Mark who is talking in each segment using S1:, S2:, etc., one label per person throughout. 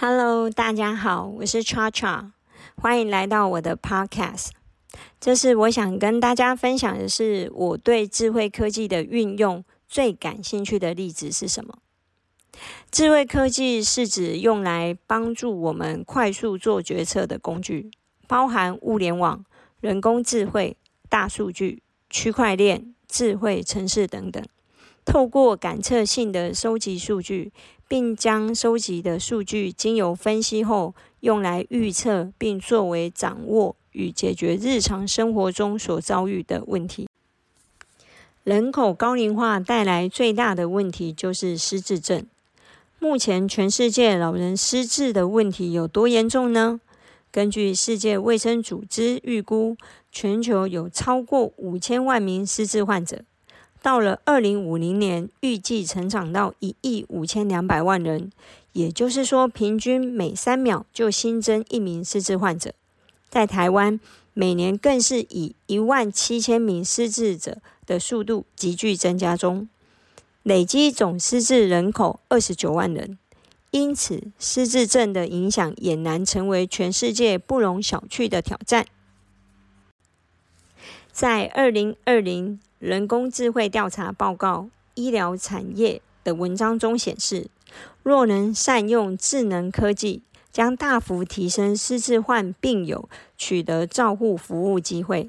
S1: Hello，大家好，我是 Cha Cha，欢迎来到我的 Podcast。这是我想跟大家分享的是，我对智慧科技的运用最感兴趣的例子是什么？智慧科技是指用来帮助我们快速做决策的工具，包含物联网、人工智慧、大数据、区块链、智慧城市等等。透过感测性的收集数据，并将收集的数据经由分析后，用来预测并作为掌握与解决日常生活中所遭遇的问题。人口高龄化带来最大的问题就是失智症。目前全世界老人失智的问题有多严重呢？根据世界卫生组织预估，全球有超过五千万名失智患者。到了二零五零年，预计成长到一亿五千两百万人，也就是说，平均每三秒就新增一名失智患者。在台湾，每年更是以一万七千名失智者的速度急剧增加中，累积总失智人口二十九万人。因此，失智症的影响俨然成为全世界不容小觑的挑战。在二零二零。人工智慧调查报告：医疗产业的文章中显示，若能善用智能科技，将大幅提升失智患病友取得照护服务机会，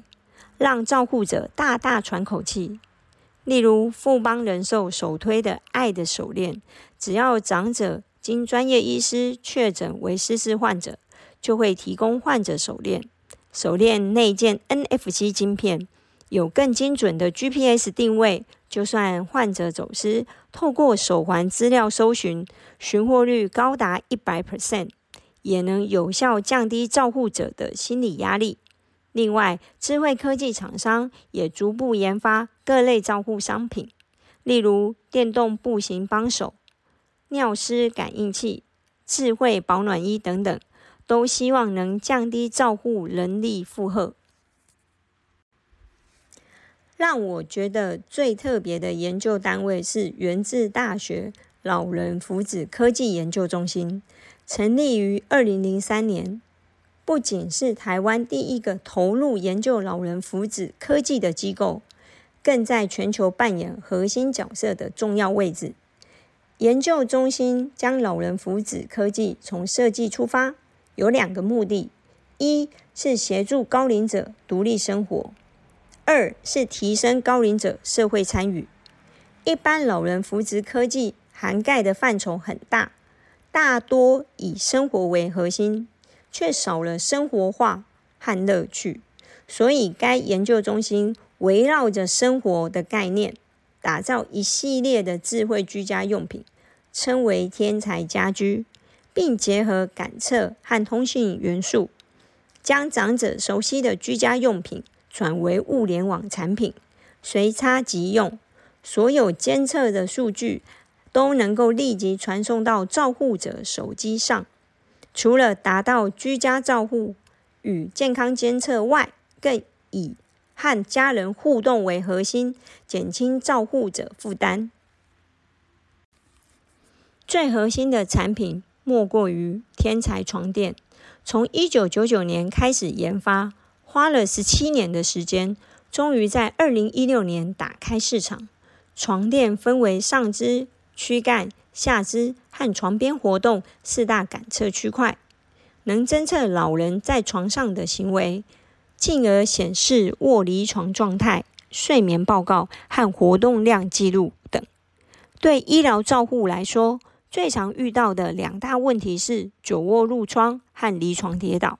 S1: 让照护者大大喘口气。例如，富邦人寿首推的“爱的手链”，只要长者经专业医师确诊为失智患者，就会提供患者手链，手链内建 NFC 晶片。有更精准的 GPS 定位，就算患者走失，透过手环资料搜寻，寻获率高达一百 percent，也能有效降低照护者的心理压力。另外，智慧科技厂商也逐步研发各类照护商品，例如电动步行帮手、尿湿感应器、智慧保暖衣等等，都希望能降低照护人力负荷。让我觉得最特别的研究单位是源自大学老人福祉科技研究中心，成立于二零零三年。不仅是台湾第一个投入研究老人福祉科技的机构，更在全球扮演核心角色的重要位置。研究中心将老人福祉科技从设计出发，有两个目的：一是协助高龄者独立生活。二是提升高龄者社会参与。一般老人扶植科技涵盖的范畴很大，大多以生活为核心，却少了生活化和乐趣。所以，该研究中心围绕着生活的概念，打造一系列的智慧居家用品，称为“天才家居”，并结合感测和通信元素，将长者熟悉的居家用品。转为物联网产品，随插即用，所有监测的数据都能够立即传送到照护者手机上。除了达到居家照护与健康监测外，更以和家人互动为核心，减轻照护者负担。最核心的产品莫过于天才床垫，从一九九九年开始研发。花了十七年的时间，终于在二零一六年打开市场。床垫分为上肢、躯干、下肢和床边活动四大感测区块，能侦测老人在床上的行为，进而显示卧离床状态、睡眠报告和活动量记录等。对医疗照护来说，最常遇到的两大问题是久卧褥疮和离床跌倒。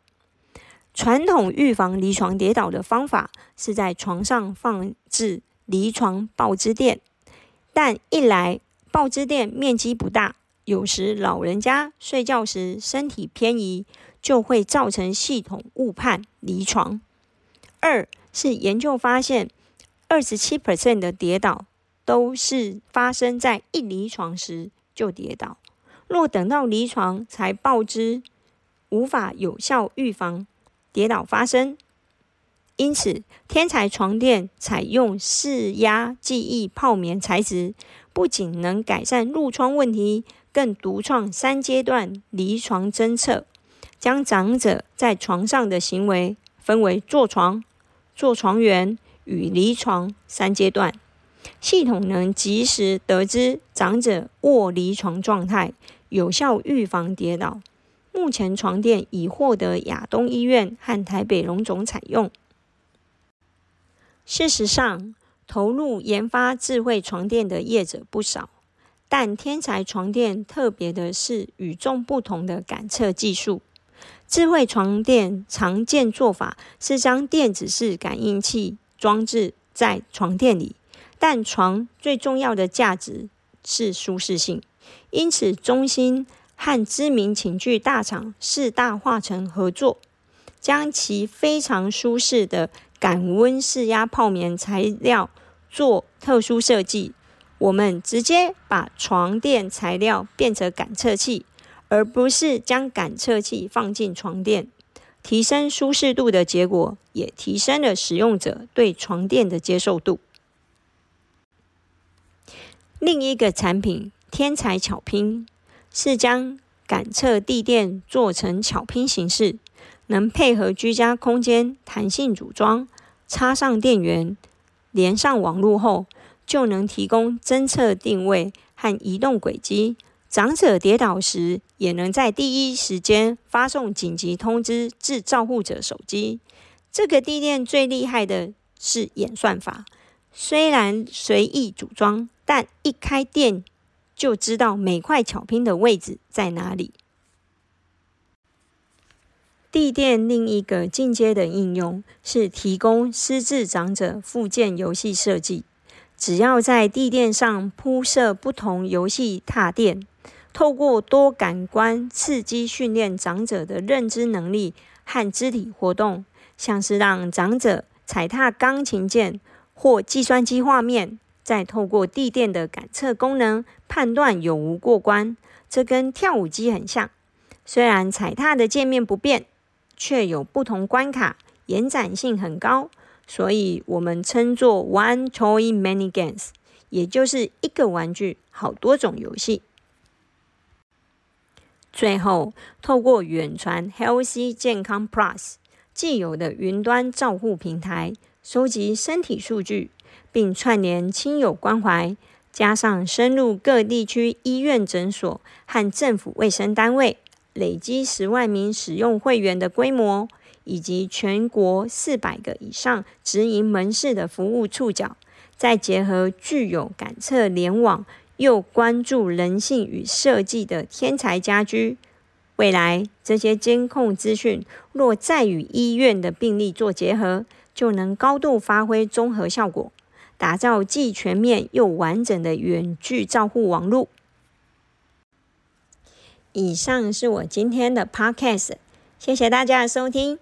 S1: 传统预防离床跌倒的方法是在床上放置离床抱支垫，但一来抱支垫面积不大，有时老人家睡觉时身体偏移，就会造成系统误判离床；二是研究发现，二十七 percent 的跌倒都是发生在一离床时就跌倒，若等到离床才报知，无法有效预防。跌倒发生，因此天才床垫采用释压记忆泡棉材质，不仅能改善褥疮问题，更独创三阶段离床侦测，将长者在床上的行为分为坐床、坐床缘与离床三阶段。系统能及时得知长者卧离床状态，有效预防跌倒。目前床垫已获得亚东医院和台北荣总采用。事实上，投入研发智慧床垫的业者不少，但天才床垫特别的是与众不同的感测技术。智慧床垫常见做法是将电子式感应器装置在床垫里。但床最重要的价值是舒适性，因此中心和知名寝具大厂四大化成合作，将其非常舒适的感温释压泡棉材料做特殊设计。我们直接把床垫材料变成感测器，而不是将感测器放进床垫，提升舒适度的结果，也提升了使用者对床垫的接受度。另一个产品天才巧拼是将感测地垫做成巧拼形式，能配合居家空间弹性组装，插上电源，连上网络后，就能提供侦测定位和移动轨迹。长者跌倒时，也能在第一时间发送紧急通知至照护者手机。这个地垫最厉害的是演算法，虽然随意组装。但一开店就知道每块巧拼的位置在哪里。地垫另一个进阶的应用是提供失智长者附件游戏设计。只要在地垫上铺设不同游戏踏垫，透过多感官刺激训练长者的认知能力和肢体活动，像是让长者踩踏钢琴键或计算机画面。再透过地垫的感测功能判断有无过关，这跟跳舞机很像。虽然踩踏的界面不变，却有不同关卡，延展性很高，所以我们称作 One Toy Many Games，也就是一个玩具好多种游戏。最后，透过远传 Healthy 健康 Plus 既有的云端照护平台，收集身体数据。并串联亲友关怀，加上深入各地区医院、诊所和政府卫生单位，累积十万名使用会员的规模，以及全国四百个以上直营门市的服务触角，再结合具有感测联网又关注人性与设计的天才家居，未来这些监控资讯若再与医院的病例做结合，就能高度发挥综合效果。打造既全面又完整的远距照护网络。以上是我今天的 Podcast，谢谢大家的收听。